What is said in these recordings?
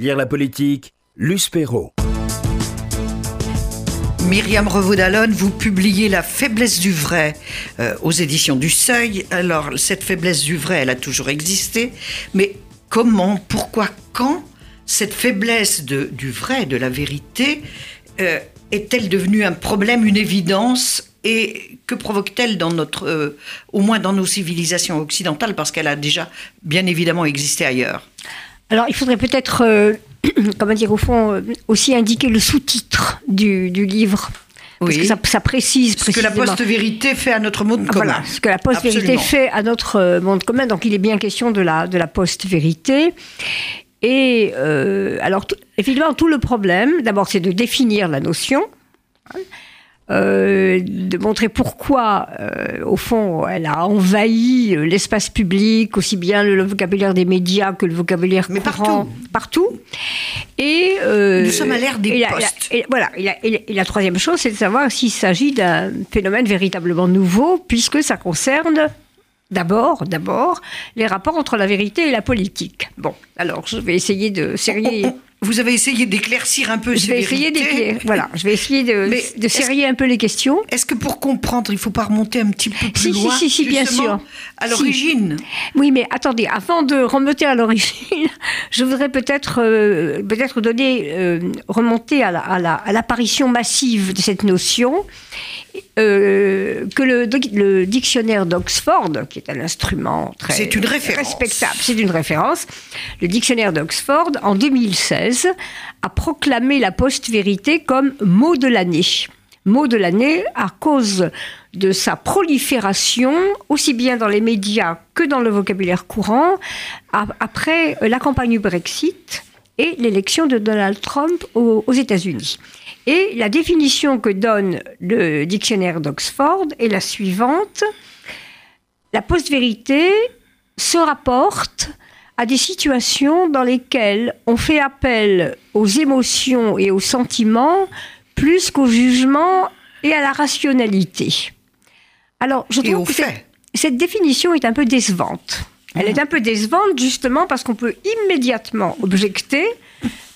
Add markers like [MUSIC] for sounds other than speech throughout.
Lire la politique, Luce Perrault. Myriam Revaud-Dallon, vous publiez La faiblesse du vrai euh, aux éditions du Seuil. Alors, cette faiblesse du vrai, elle a toujours existé, mais comment, pourquoi, quand cette faiblesse du vrai, de la vérité, euh, est-elle devenue un problème, une évidence et que provoque-t-elle dans notre, euh, au moins dans nos civilisations occidentales, parce qu'elle a déjà bien évidemment existé ailleurs? Alors, il faudrait peut-être, euh, [CLEARS THROAT] comment dire, au fond, euh, aussi indiquer le sous-titre du, du livre. Parce Oui. que ça, ça précise Ce que la post-vérité fait à notre monde commun. Voilà, ce que la post-vérité fait à notre euh, monde commun. Donc, il est bien question de la, de la post-vérité. Et euh, alors, tout- évidemment, tout le problème, d'abord, c'est de définir la notion, hein, euh, de montrer pourquoi, euh, au fond, elle a envahi euh, l'espace public, aussi bien le vocabulaire des médias que le vocabulaire Mais courant, partout. partout. Et euh, Nous sommes à l'ère des et la- et la- postes. et voilà. La, et la- et la troisième chose, c'est de savoir s'il s'agit d'un phénomène véritablement nouveau, puisque ça concerne d'abord, d'abord, les rapports entre la vérité et la politique. Bon, alors je vais essayer de serrer. Vous avez essayé d'éclaircir un peu Je ces vais essayer. Voilà, je vais essayer de, de serrer un peu les questions. Est-ce que pour comprendre, il faut pas remonter un petit peu plus Si, loin si, si, bien sûr. À Si. l'origine? Oui, mais attendez, avant de remonter à l'origine, [LAUGHS] je voudrais peut-être euh, peut-être donner euh, remonter à la- à la- à l'apparition massive de cette notion euh, que le, dictionnaire d'Oxford, qui est un instrument très C'est une référence. respectable, c'est une référence. Le dictionnaire d'Oxford, en 2016, a proclamé la post-vérité comme mot de l'année. Mot de l'année à cause de sa prolifération, aussi bien dans les médias que dans le vocabulaire courant, après la campagne du Brexit et l'élection de Donald Trump aux, aux États-Unis. Et la définition que donne le dictionnaire d'Oxford est la suivante. La post-vérité se rapporte à des situations dans lesquelles on fait appel aux émotions et aux sentiments plus qu'au jugement et à la rationalité. Alors, je trouve que cette, définition est un peu décevante. Elle est un peu décevante justement parce qu'on peut immédiatement objecter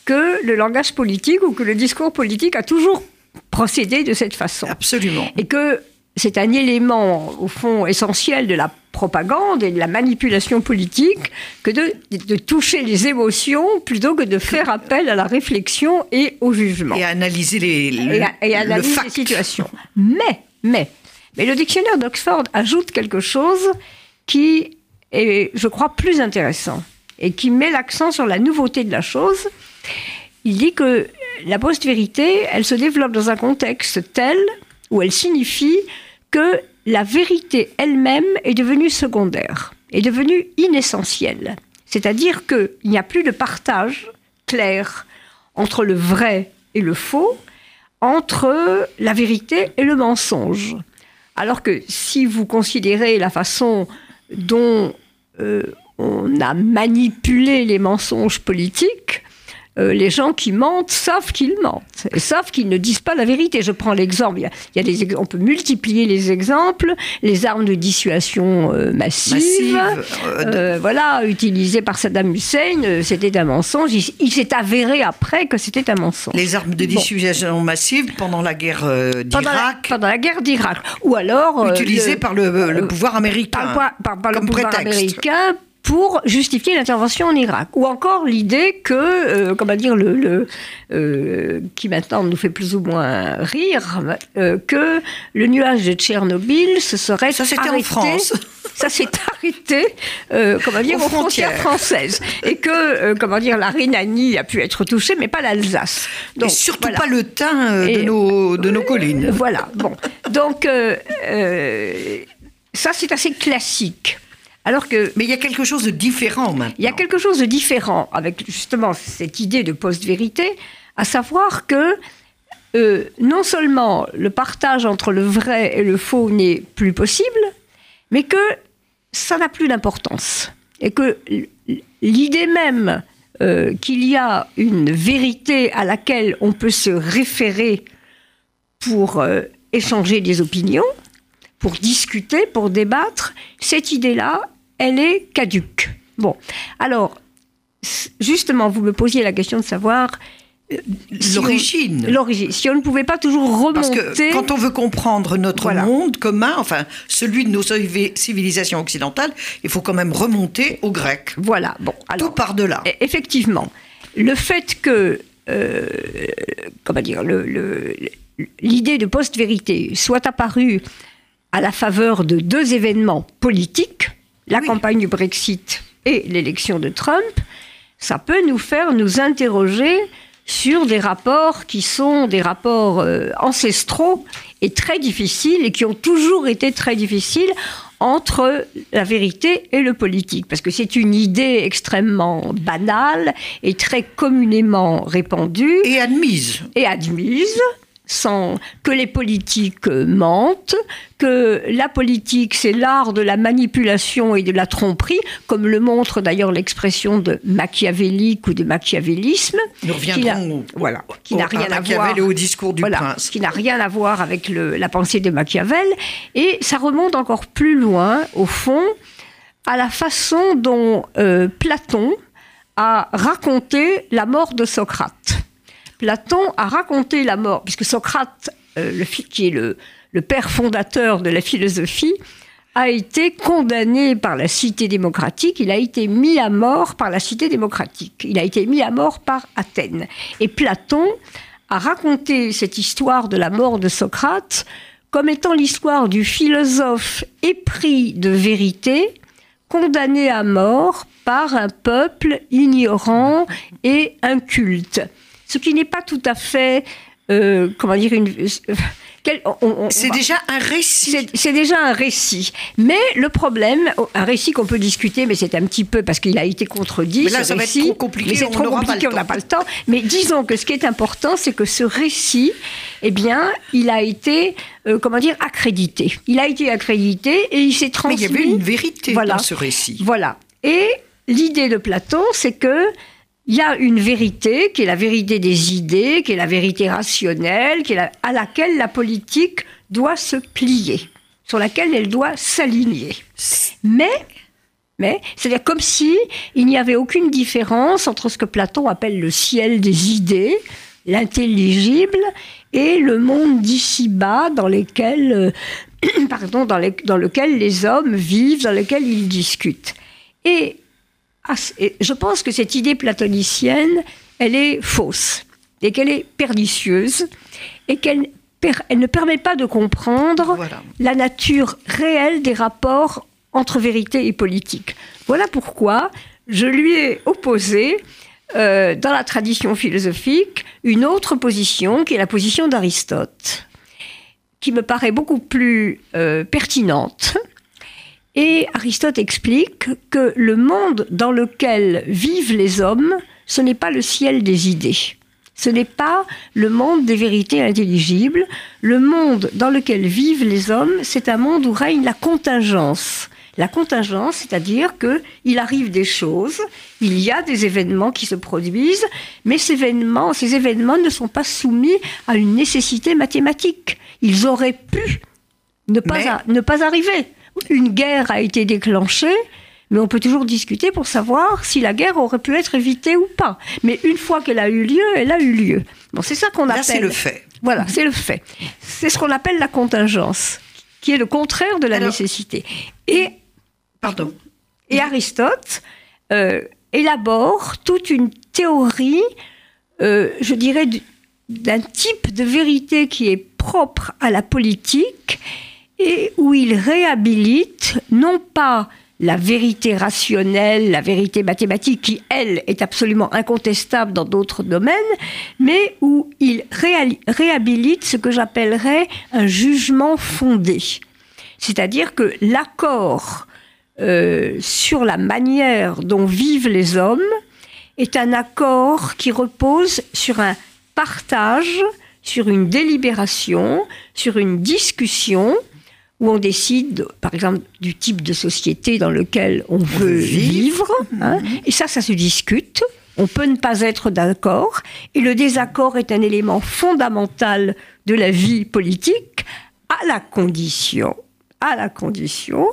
que le langage politique ou que le discours politique a toujours procédé de cette façon Absolument. et que c'est un élément, au fond, essentiel de la propagande et de la manipulation politique que de, de toucher les émotions plutôt que de faire appel à la réflexion et au jugement. Et à analyser les, le, Et le analyser les situations. Mais, mais, mais le dictionnaire d'Oxford ajoute quelque chose qui est, je crois, plus intéressant et qui met l'accent sur la nouveauté de la chose. Il dit que la post-vérité, elle se développe dans un contexte tel où elle signifie que la vérité elle-même est devenue secondaire, est devenue inessentielle. C'est-à-dire qu'il n'y a plus de partage clair entre le vrai et le faux, entre la vérité et le mensonge. Alors que si vous considérez la façon dont euh, on a manipulé les mensonges politiques, euh, les gens qui mentent savent qu'ils mentent et savent qu'ils ne disent pas la vérité. Je prends l'exemple, il y a, il y a des, on peut multiplier les exemples, les armes de dissuasion euh, massives, Massive, euh, de- voilà, utilisées par Saddam Hussein, c'était un mensonge. Il, il s'est avéré après que c'était un mensonge. les armes de Bon. dissuasion massive pendant la guerre euh, pendant d'Irak, pendant la guerre d'Irak. Ou alors. utilisées par le, le pouvoir américain. par, par- par- par le pouvoir prétexte. américain pour justifier l'intervention en Irak. Ou encore l'idée que, euh, comment dire, le, le, euh, qui maintenant nous fait plus ou moins rire, euh, que le nuage de Tchernobyl se serait Ça, c'était en France. [LAUGHS] Ça s'est arrêté, euh, comment dire, Aux aux frontières frontières. françaises. Et que, euh, comment dire, la Rhénanie a pu être touchée, mais pas l'Alsace. Et Donc, surtout voilà. pas le teint euh, de, Et- nos, de nos collines. Voilà, bon. Donc, euh, euh, ça, c'est assez classique. Alors que Mais il y a quelque chose de différent maintenant. il y a quelque chose de différent avec justement cette idée de post-vérité, à savoir que euh, non seulement le partage entre le vrai et le faux n'est plus possible, mais que ça n'a plus d'importance. Et que l'idée même euh, qu'il y a une vérité à laquelle on peut se référer pour euh, échanger des opinions, pour discuter, pour débattre, cette idée-là, elle est caduque. Bon, alors, justement, vous me posiez la question de savoir euh, si L'origine. L'origine. Si on ne pouvait pas toujours Parce remonter. que quand on veut comprendre notre Voilà. monde commun, enfin celui de nos civi- civilisations occidentales, il faut quand même remonter aux Grecs. Voilà, bon. Alors, Tout part de là. E- Effectivement, le fait que, euh, comment dire, l'idée de post-vérité soit apparue à la faveur de deux événements politiques, la Oui. campagne du Brexit et l'élection de Trump, ça peut nous faire nous interroger sur des rapports qui sont des rapports euh, ancestraux et très difficiles et qui ont toujours été très difficiles entre la vérité et le politique. Parce que c'est une idée extrêmement banale et très communément répandue Et admise. et admise sans que les politiques euh, mentent, que la politique c'est l'art de la manipulation et de la tromperie, comme le montre d'ailleurs l'expression de machiavélique ou de machiavélisme. Nous qui n'a- reviendrons au- voilà, qui au- n'a rien à voir au discours du voilà, prince. qui n'a rien à voir avec le- la pensée de Machiavel. Et ça remonte encore plus loin, au fond, à la façon dont euh, Platon a raconté la mort de Socrate. Platon a raconté la mort, puisque Socrate, euh, le, qui est le, le père fondateur de la philosophie, a été condamné par la cité démocratique, il a été mis à mort par la cité démocratique, il a été mis à mort par Athènes. Et Platon a raconté cette histoire de la mort de Socrate comme étant l'histoire du philosophe épris de vérité, condamné à mort par un peuple ignorant et inculte. Ce qui n'est pas tout à fait, euh, comment dire, une... [LAUGHS] C'est déjà un récit. c'est déjà un récit. Mais le problème, un récit qu'on peut discuter, mais c'est un petit peu parce qu'il a été contredit. Mais là, ce ça va être trop compliqué, Mais c'est trop compliqué, on n'a pas le temps. Mais disons que ce qui est important, c'est que ce récit, eh bien, il a été, euh, comment dire, accrédité. Il a été accrédité et il s'est Mais transmis. il y avait une vérité Voilà. dans ce récit. Voilà. Et l'idée de Platon, c'est que il y a une vérité qui est la vérité des idées, qui est la vérité rationnelle, à laquelle la politique doit se plier, sur laquelle elle doit s'aligner. Mais, mais, c'est-à-dire comme si il n'y avait aucune différence entre ce que Platon appelle le ciel des idées, l'intelligible, et le monde d'ici-bas dans lesquels, euh, [CLEARS THROAT] pardon, dans, lequel les hommes vivent, dans lequel ils discutent. Et, et je pense que cette idée platonicienne, elle est fausse, et qu'elle est pernicieuse, et qu'elle elle ne permet pas de comprendre Voilà. la nature réelle des rapports entre vérité et politique. Voilà pourquoi je lui ai opposé, euh, dans la tradition philosophique, une autre position qui est la position d'Aristote, qui me paraît beaucoup plus euh, pertinente. Et Aristote explique que le monde dans lequel vivent les hommes, ce n'est pas le ciel des idées. Ce n'est pas le monde des vérités intelligibles. Le monde dans lequel vivent les hommes, c'est un monde où règne la contingence. La contingence, c'est-à-dire que il arrive des choses, il y a des événements qui se produisent, mais ces événements, ces événements ne sont pas soumis à une nécessité mathématique. Ils auraient pu ne pas, Mais- ne pas arriver. Une guerre a été déclenchée, mais on peut toujours discuter pour savoir si la guerre aurait pu être évitée ou pas. Mais une fois qu'elle a eu lieu, elle a eu lieu. Bon, c'est ça qu'on Là, appelle. c'est le fait. Voilà, c'est le fait. C'est ce qu'on appelle la contingence, qui est le contraire de la Alors- nécessité. Et Pardon. et Aristote euh, élabore toute une théorie, euh, je dirais, du- d'un type de vérité qui est propre à la politique et où il réhabilite non pas la vérité rationnelle, la vérité mathématique, qui, elle, est absolument incontestable dans d'autres domaines, mais où il réhabilite ce que j'appellerais un jugement fondé. C'est-à-dire que l'accord euh, sur la manière dont vivent les hommes est un accord qui repose sur un partage, sur une délibération, sur une discussion où on décide, par exemple, du type de société dans lequel on veut vivre. vivre. hein. et ça, ça se discute. On peut ne pas être d'accord. Et le désaccord est un élément fondamental de la vie politique, à la condition, à la condition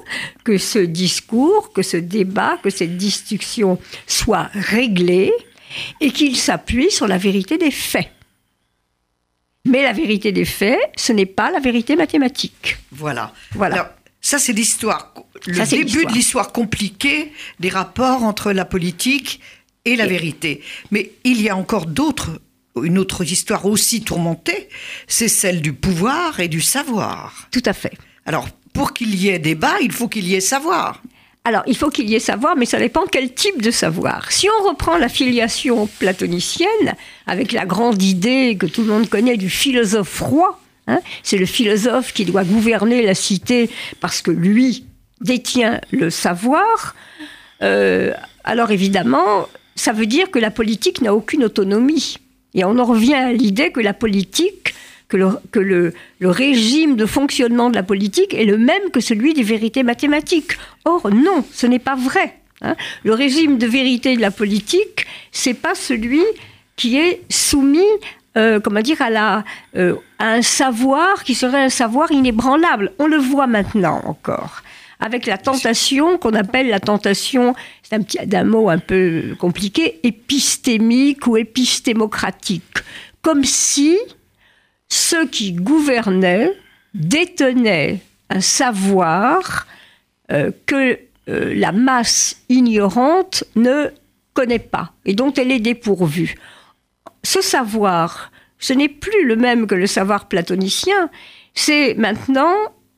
que ce discours, que ce débat, que cette discussion soit réglée et qu'il s'appuie sur la vérité des faits. Mais la vérité des faits, ce n'est pas la vérité mathématique. Voilà. Voilà. Alors, ça, c'est l'histoire, le Ça, début l'histoire. de l'histoire compliquée des rapports entre la politique et la Et- vérité. Mais il y a encore d'autres, une autre histoire aussi tourmentée, c'est celle du pouvoir et du savoir. Tout à fait. Alors, pour qu'il y ait débat, il faut qu'il y ait savoir. Alors, il faut qu'il y ait savoir, mais ça dépend quel type de savoir. Si on reprend la filiation platonicienne, avec la grande idée que tout le monde connaît du philosophe roi, hein, c'est le philosophe qui doit gouverner la cité parce que lui détient le savoir, euh, alors évidemment, ça veut dire que la politique n'a aucune autonomie. Et on en revient à l'idée que la politique, que, le, que le, le régime de fonctionnement de la politique est le même que celui des vérités mathématiques. Or, non, ce n'est pas vrai. hein. Le régime de vérité de la politique, c'est pas celui qui est soumis, euh, comment dire, à, la, euh, à un savoir qui serait un savoir inébranlable. On le voit maintenant encore avec la tentation qu'on appelle la tentation, c'est un petit d'un mot un peu compliqué, épistémique ou épistémocratique, comme si ceux qui gouvernaient détenaient un savoir euh, que euh, la masse ignorante ne connaît pas et dont elle est dépourvue. Ce savoir, ce n'est plus le même que le savoir platonicien, c'est maintenant,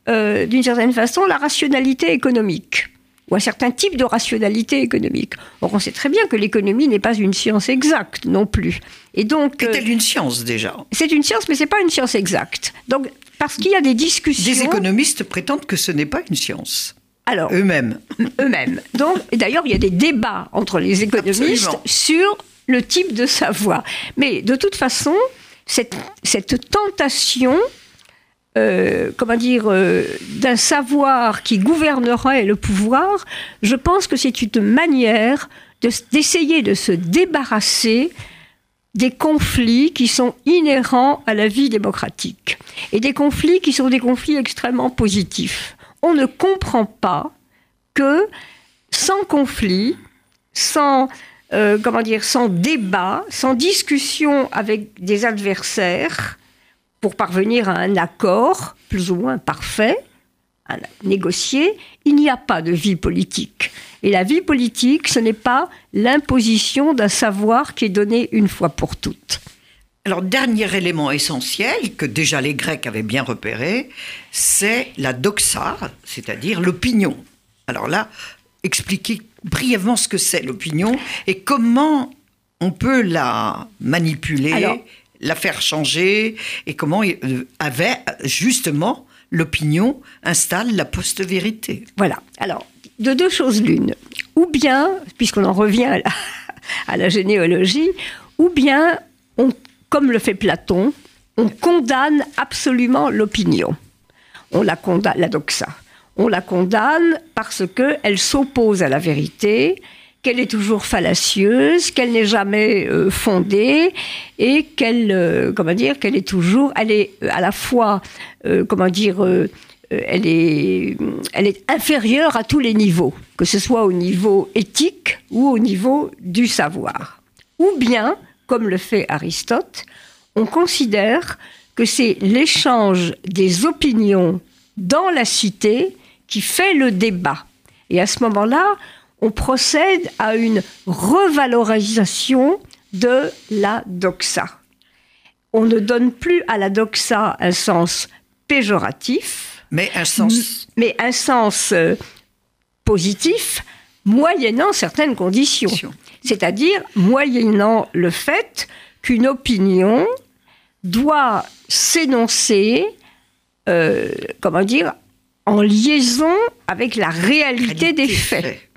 euh, d'une certaine façon, la rationalité économique ou un certain type de rationalité économique. Or, on sait très bien que l'économie n'est pas une science exacte non plus. Et donc, euh, C'est-elle une science déjà? c'est une science, mais c'est pas une science exacte. Donc, parce qu'il y a des discussions. Des économistes prétendent que ce n'est pas une science, Alors, eux-mêmes. [LAUGHS] eux-mêmes. Donc, et d'ailleurs, il y a des débats entre les économistes Absolument. sur le type de savoir. Mais de toute façon, cette, cette tentation, euh, comment dire, euh, d'un savoir qui gouvernerait le pouvoir, je pense que c'est une manière de- d'essayer de se débarrasser des conflits qui sont inhérents à la vie démocratique. Et des conflits qui sont des conflits extrêmement positifs. On ne comprend pas que sans conflit, sans, euh, comment dire, sans débat, sans discussion avec des adversaires, pour parvenir à un accord plus ou moins parfait, à négocier, il n'y a pas de vie politique. Et la vie politique, ce n'est pas l'imposition d'un savoir qui est donné une fois pour toutes. Alors, dernier élément essentiel que déjà les Grecs avaient bien repéré, c'est la doxa, c'est-à-dire l'opinion. Alors là, expliquez brièvement ce que c'est l'opinion et comment on peut la manipuler, Alors- la faire changer et comment euh, avait justement l'opinion installe la post-vérité. Voilà. Alors, de deux choses l'une. Ou bien, puisqu'on en revient [LAUGHS] à la, généalogie, ou bien, on, comme le fait Platon, on condamne absolument l'opinion. On la condamne, la doxa. On la condamne parce qu'elle s'oppose à la vérité, qu'elle est toujours fallacieuse, qu'elle n'est jamais euh, fondée et qu'elle, euh, comment dire, qu'elle est toujours, elle est euh, à la fois, comment dire, elle est, elle est inférieure à tous les niveaux, que ce soit au niveau éthique ou au niveau du savoir. Ou bien, comme le fait Aristote, on considère que c'est l'échange des opinions dans la cité qui fait le débat. Et à ce moment-là, on procède à une revalorisation de la doxa. On ne donne plus à la doxa un sens péjoratif, Mais un sens. mais un sens euh, positif, moyennant certaines conditions. Conditions. C'est-à-dire moyennant le fait qu'une opinion doit s'énoncer, euh, comment dire, en liaison avec la réalité, des faits.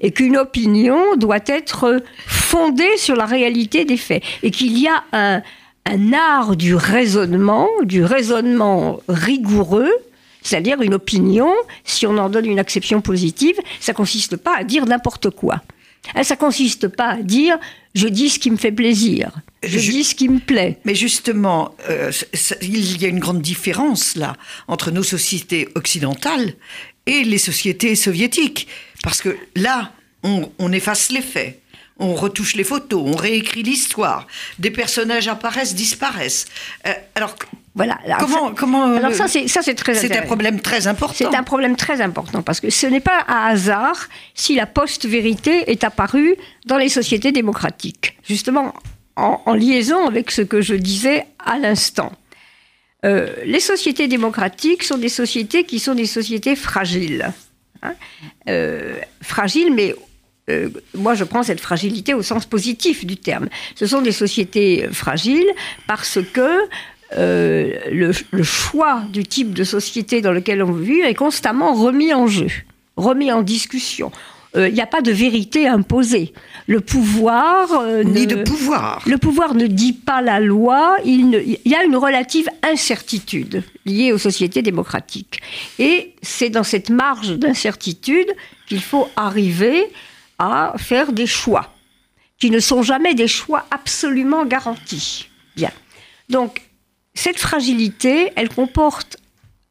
Et qu'une opinion doit être fondée sur la réalité des faits. Et qu'il y a un, un art du raisonnement, du raisonnement rigoureux, c'est-à-dire une opinion, si on en donne une acception positive, ça consiste pas à dire n'importe quoi. Hein, Ça consiste pas à dire je dis ce qui me fait plaisir, je, Je- dis ce qui me plaît. Mais justement, euh, il y a une grande différence là entre nos sociétés occidentales et les sociétés soviétiques. Parce que là, on, on efface les faits, on retouche les photos, on réécrit l'histoire, des personnages apparaissent, disparaissent. Euh, alors, Voilà. Alors comment. ça- comment alors euh, ça, c'est ça, c'est très c'est un problème très important. C'est un problème très important parce que ce n'est pas un hasard si la post-vérité est apparue dans les sociétés démocratiques. Justement, en, en liaison avec ce que je disais à l'instant. Euh, les sociétés démocratiques sont des sociétés qui sont des sociétés fragiles. Hein. Euh, fragiles, mais euh, moi je prends cette fragilité au sens positif du terme. Ce sont des sociétés fragiles parce que euh, le choix du type de société dans lequel on vit est constamment remis en jeu, remis en discussion. Euh, Il n'y a pas de vérité imposée. Le pouvoir euh, Ni ne- de pouvoir. le pouvoir ne dit pas la loi, il, ne- il y a une relative incertitude liée aux sociétés démocratiques. Et c'est dans cette marge d'incertitude qu'il faut arriver à faire des choix, qui ne sont jamais des choix absolument garantis. Bien. Donc, cette fragilité, elle comporte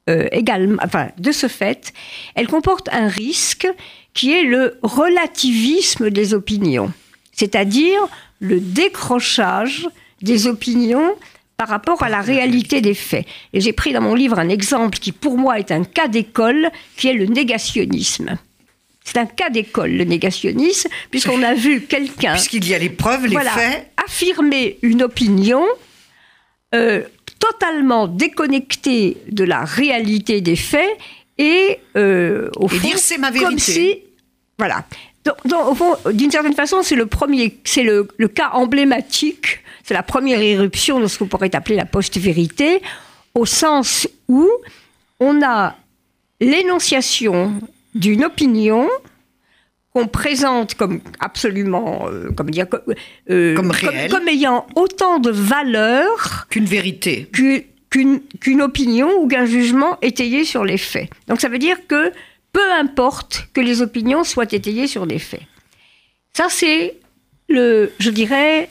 euh, également, enfin, de ce fait, elle comporte un risque qui est le relativisme des opinions, c'est-à-dire le décrochage des opinions par rapport à la réalité des faits. Et j'ai pris dans mon livre un exemple qui, pour moi, est un cas d'école, qui est le négationnisme. C'est un cas d'école, le négationnisme, puisqu'on a vu quelqu'un [LAUGHS] Puisqu'il y a les preuves, les voilà, faits. affirmer une opinion euh, totalement déconnectée de la réalité des faits et euh, au Et fond, dire, c'est ma comme vérité. si, voilà. Donc, donc, au fond, d'une certaine façon, c'est le premier, c'est le, le cas emblématique, c'est la première éruption de ce qu'on pourrait appeler la post-vérité, au sens où on a l'énonciation d'une opinion qu'on présente comme absolument, euh, comme dire, comme, euh, Comme comme ayant autant de valeur Qu'une vérité. Qu'une opinion ou qu'un jugement étayé sur les faits. Donc ça veut dire que peu importe que les opinions soient étayées sur des faits. Ça, c'est, le, je dirais,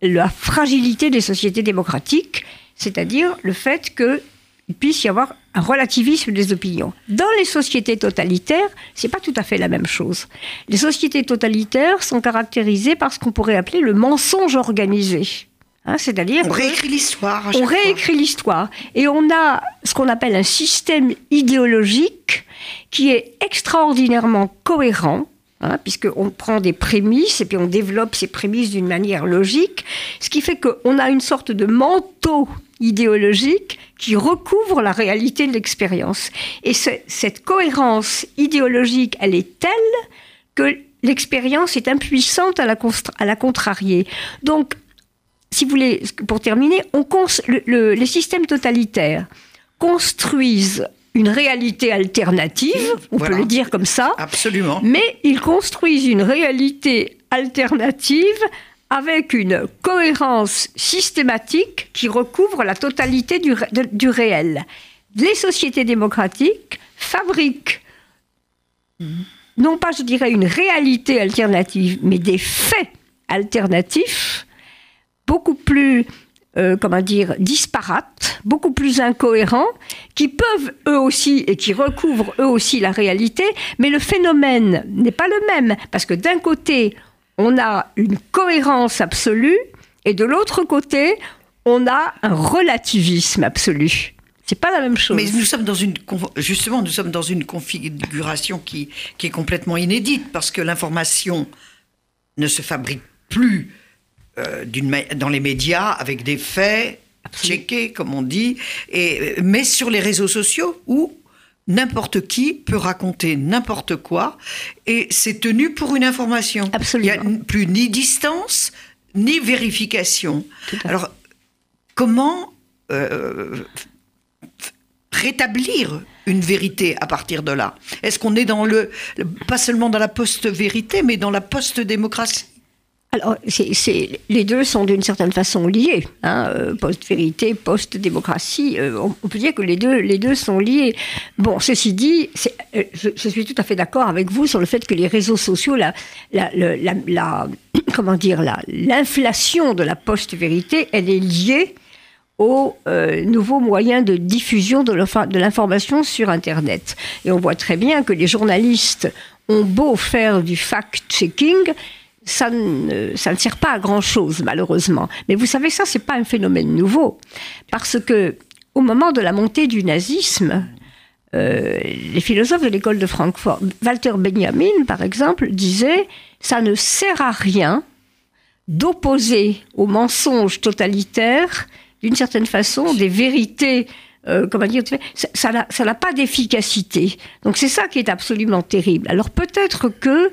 la fragilité des sociétés démocratiques, c'est-à-dire le fait qu'il puisse y avoir un relativisme des opinions. Dans les sociétés totalitaires, c'est pas tout à fait la même chose. Les sociétés totalitaires sont caractérisées par ce qu'on pourrait appeler le mensonge organisé. Hein, c'est-à-dire On réécrit l'histoire on fois. réécrit l'histoire et on a ce qu'on appelle un système idéologique qui est extraordinairement cohérent. hein, puisqu'on prend des prémices et puis on développe ces prémices d'une manière logique, ce qui fait qu'on a une sorte de manteau idéologique qui recouvre la réalité de l'expérience. Et ce- cette cohérence idéologique, elle est telle que l'expérience est impuissante à la, à la contrarier. Donc, si vous voulez, pour terminer, on cons- le- le- les systèmes totalitaires construisent une réalité alternative, on Voilà. peut le dire comme ça, Absolument. mais ils construisent une réalité alternative avec une cohérence systématique qui recouvre la totalité du, de- du réel. Les sociétés démocratiques fabriquent non pas, je dirais, une réalité alternative, mais des faits alternatifs beaucoup plus, euh, comment dire, disparates, beaucoup plus incohérents, qui peuvent eux aussi et qui recouvrent eux aussi la réalité, mais le phénomène n'est pas le même, parce que d'un côté, on a une cohérence absolue, et de l'autre côté, on a un relativisme absolu. C'est pas la même chose. Mais nous sommes dans une justement nous sommes dans une configuration qui qui est complètement inédite parce que l'information ne se fabrique plus euh, dans les médias avec des faits checkés comme on dit et mais sur les réseaux sociaux où n'importe qui peut raconter n'importe quoi et c'est tenu pour une information. Absolument. Il n'y a plus ni distance ni vérification. Alors comment euh, rétablir une vérité à partir de là? Est-ce qu'on est dans le, le- pas seulement dans la post-vérité, mais dans la post-démocratie? Alors, les deux sont d'une certaine façon liés. Hein, euh, post-vérité, post-démocratie, euh, on, peut dire que les deux, les deux sont liés. Bon, ceci dit, euh, je, suis tout à fait d'accord avec vous sur le fait que les réseaux sociaux, la, la, la, la [COUGHS] comment dire, l'inflation de la post-vérité, elle est liée aux nouveaux moyens de diffusion de l'information sur Internet. Et on voit très bien que les journalistes ont beau faire du fact-checking, ça ne, sert pas à grand chose, malheureusement. Mais vous savez, ça, c'est pas un phénomène nouveau. Parce que, au moment de la montée du nazisme, euh, les philosophes de l'école de Francfort, Walter Benjamin, par exemple, disait ça ne sert à rien d'opposer au mensonge totalitaire, d'une certaine façon, des vérités. Euh, comment dire, ça n'a pas d'efficacité. Donc c'est ça qui est absolument terrible. Alors peut-être que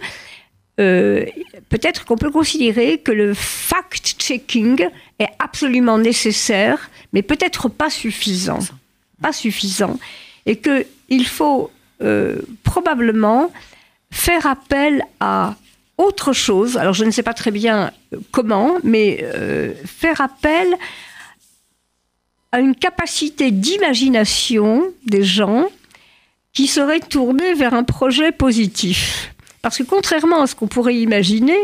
euh, peut-être qu'on peut considérer que le fact-checking est absolument nécessaire, mais peut-être pas suffisant. Pas suffisant. Et qu'il faut euh, probablement faire appel à autre chose. Alors je ne sais pas très bien comment, mais euh, faire appel à une capacité d'imagination des gens qui seraient tournés vers un projet positif. Parce que contrairement à ce qu'on pourrait imaginer,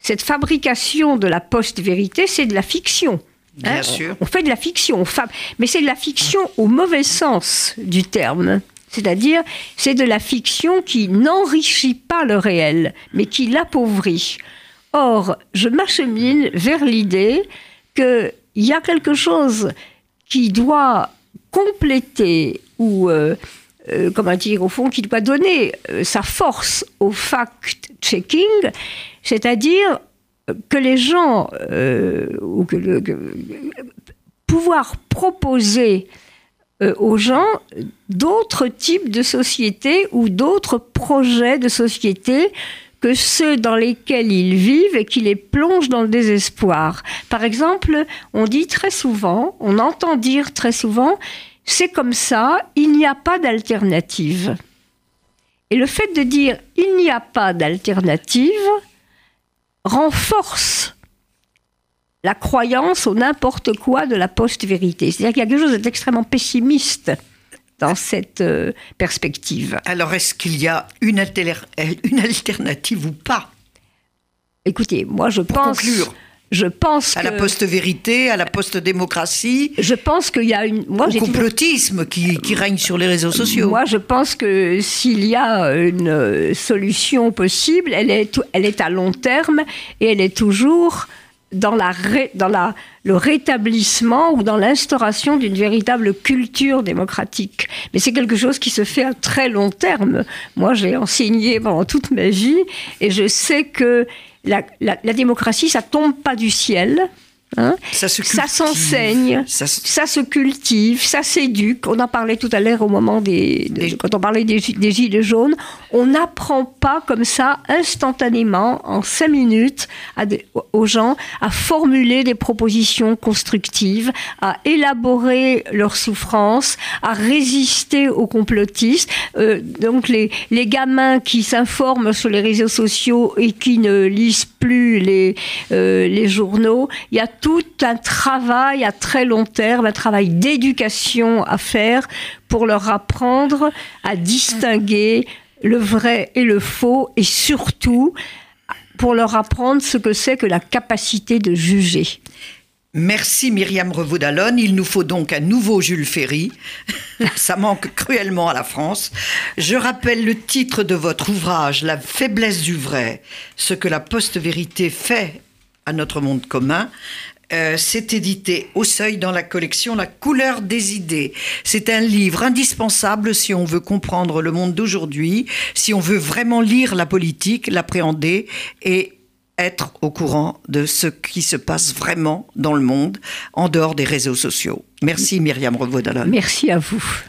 cette fabrication de la post-vérité, c'est de la fiction. Bien hein, sûr. On, fait de la fiction, mais c'est de la fiction au mauvais sens du terme. C'est-à-dire, c'est de la fiction qui n'enrichit pas le réel, mais qui l'appauvrit. Or, je m'achemine vers l'idée qu'il y a quelque chose qui doit compléter ou euh, euh, comment dire, au fond, qui doit donner euh, sa force au fact-checking, c'est-à-dire que les gens, euh, ou que, le, pouvoir proposer aux gens d'autres types de sociétés ou d'autres projets de société que ceux dans lesquels ils vivent et qui les plongent dans le désespoir. Par exemple, on dit très souvent, on entend dire très souvent, c'est comme ça, il n'y a pas d'alternative. Et le fait de dire il n'y a pas d'alternative renforce la croyance au n'importe quoi de la post-vérité. C'est-à-dire qu'il y a quelque chose d'extrêmement pessimiste dans cette euh, perspective. Alors, est-ce qu'il y a une, une, alternative ou pas? Écoutez, moi je pense. Conclure je pense à la post-vérité, à la post-démocratie. Je pense qu'il y a une moi, au complotisme qui, qui, règne sur les réseaux sociaux. Moi, je pense que s'il y a une solution possible, elle est, elle est à long terme et elle est toujours dans, la dans la, le rétablissement ou dans l'instauration d'une véritable culture démocratique. Mais c'est quelque chose qui se fait à très long terme. Moi, j'ai enseigné pendant toute ma vie et je sais que la, démocratie, ça tombe pas du ciel. Hein? Ça s'enseigne, ça, ça, se cultive, ça s'éduque. On en parlait tout à l'heure au moment des, quand on parlait des, des gilets jaunes. On n'apprend pas comme ça instantanément en cinq minutes à aux gens à formuler des propositions constructives, à élaborer leurs souffrances, à résister aux complotistes. Euh, donc les, les gamins qui s'informent sur les réseaux sociaux et qui ne lisent plus les, euh, les journaux, il y a tout un travail à très long terme, un travail d'éducation à faire pour leur apprendre à distinguer le vrai et le faux et surtout pour leur apprendre ce que c'est que la capacité de juger. Merci Myriam Revaudalon. Il nous faut donc un nouveau Jules Ferry. [LAUGHS] Ça manque cruellement à la France. Je rappelle le titre de votre ouvrage, La faiblesse du vrai, ce que la post-vérité fait à notre monde commun. Euh, c'est édité au seuil dans la collection La couleur des idées. C'est un livre indispensable si on veut comprendre le monde d'aujourd'hui, si on veut vraiment lire la politique, l'appréhender et être au courant de ce qui se passe vraiment dans le monde en dehors des réseaux sociaux. Merci Myriam Revaudalon. Merci à vous.